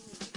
thing.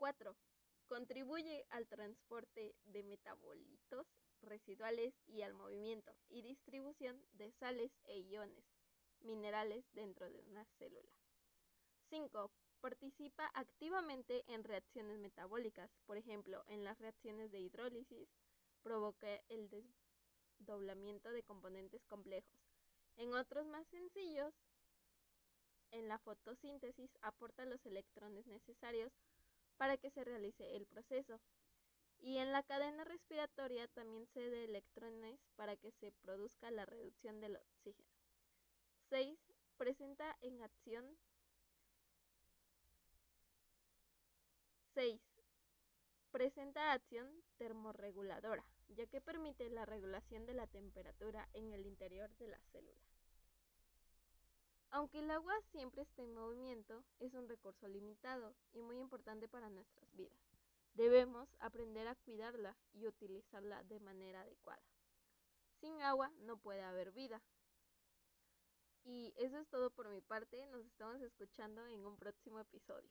4. Contribuye al transporte de metabolitos residuales y al movimiento y distribución de sales e iones minerales dentro de una célula. 5. Participa activamente en reacciones metabólicas, por ejemplo, en las reacciones de hidrólisis, provoca el desdoblamiento de componentes complejos. En otros más sencillos, en la fotosíntesis aporta los electrones necesarios para que se realice el proceso. Y en la cadena respiratoria también cede electrones para que se produzca la reducción del oxígeno. 6. Presenta en acción 6. Presenta acción termorreguladora, ya que permite la regulación de la temperatura en el interior de la célula. Aunque el agua siempre esté en movimiento, es un recurso limitado y muy importante para nuestras vidas. Debemos aprender a cuidarla y utilizarla de manera adecuada. Sin agua no puede haber vida. Y eso es todo por mi parte. Nos estamos escuchando en un próximo episodio.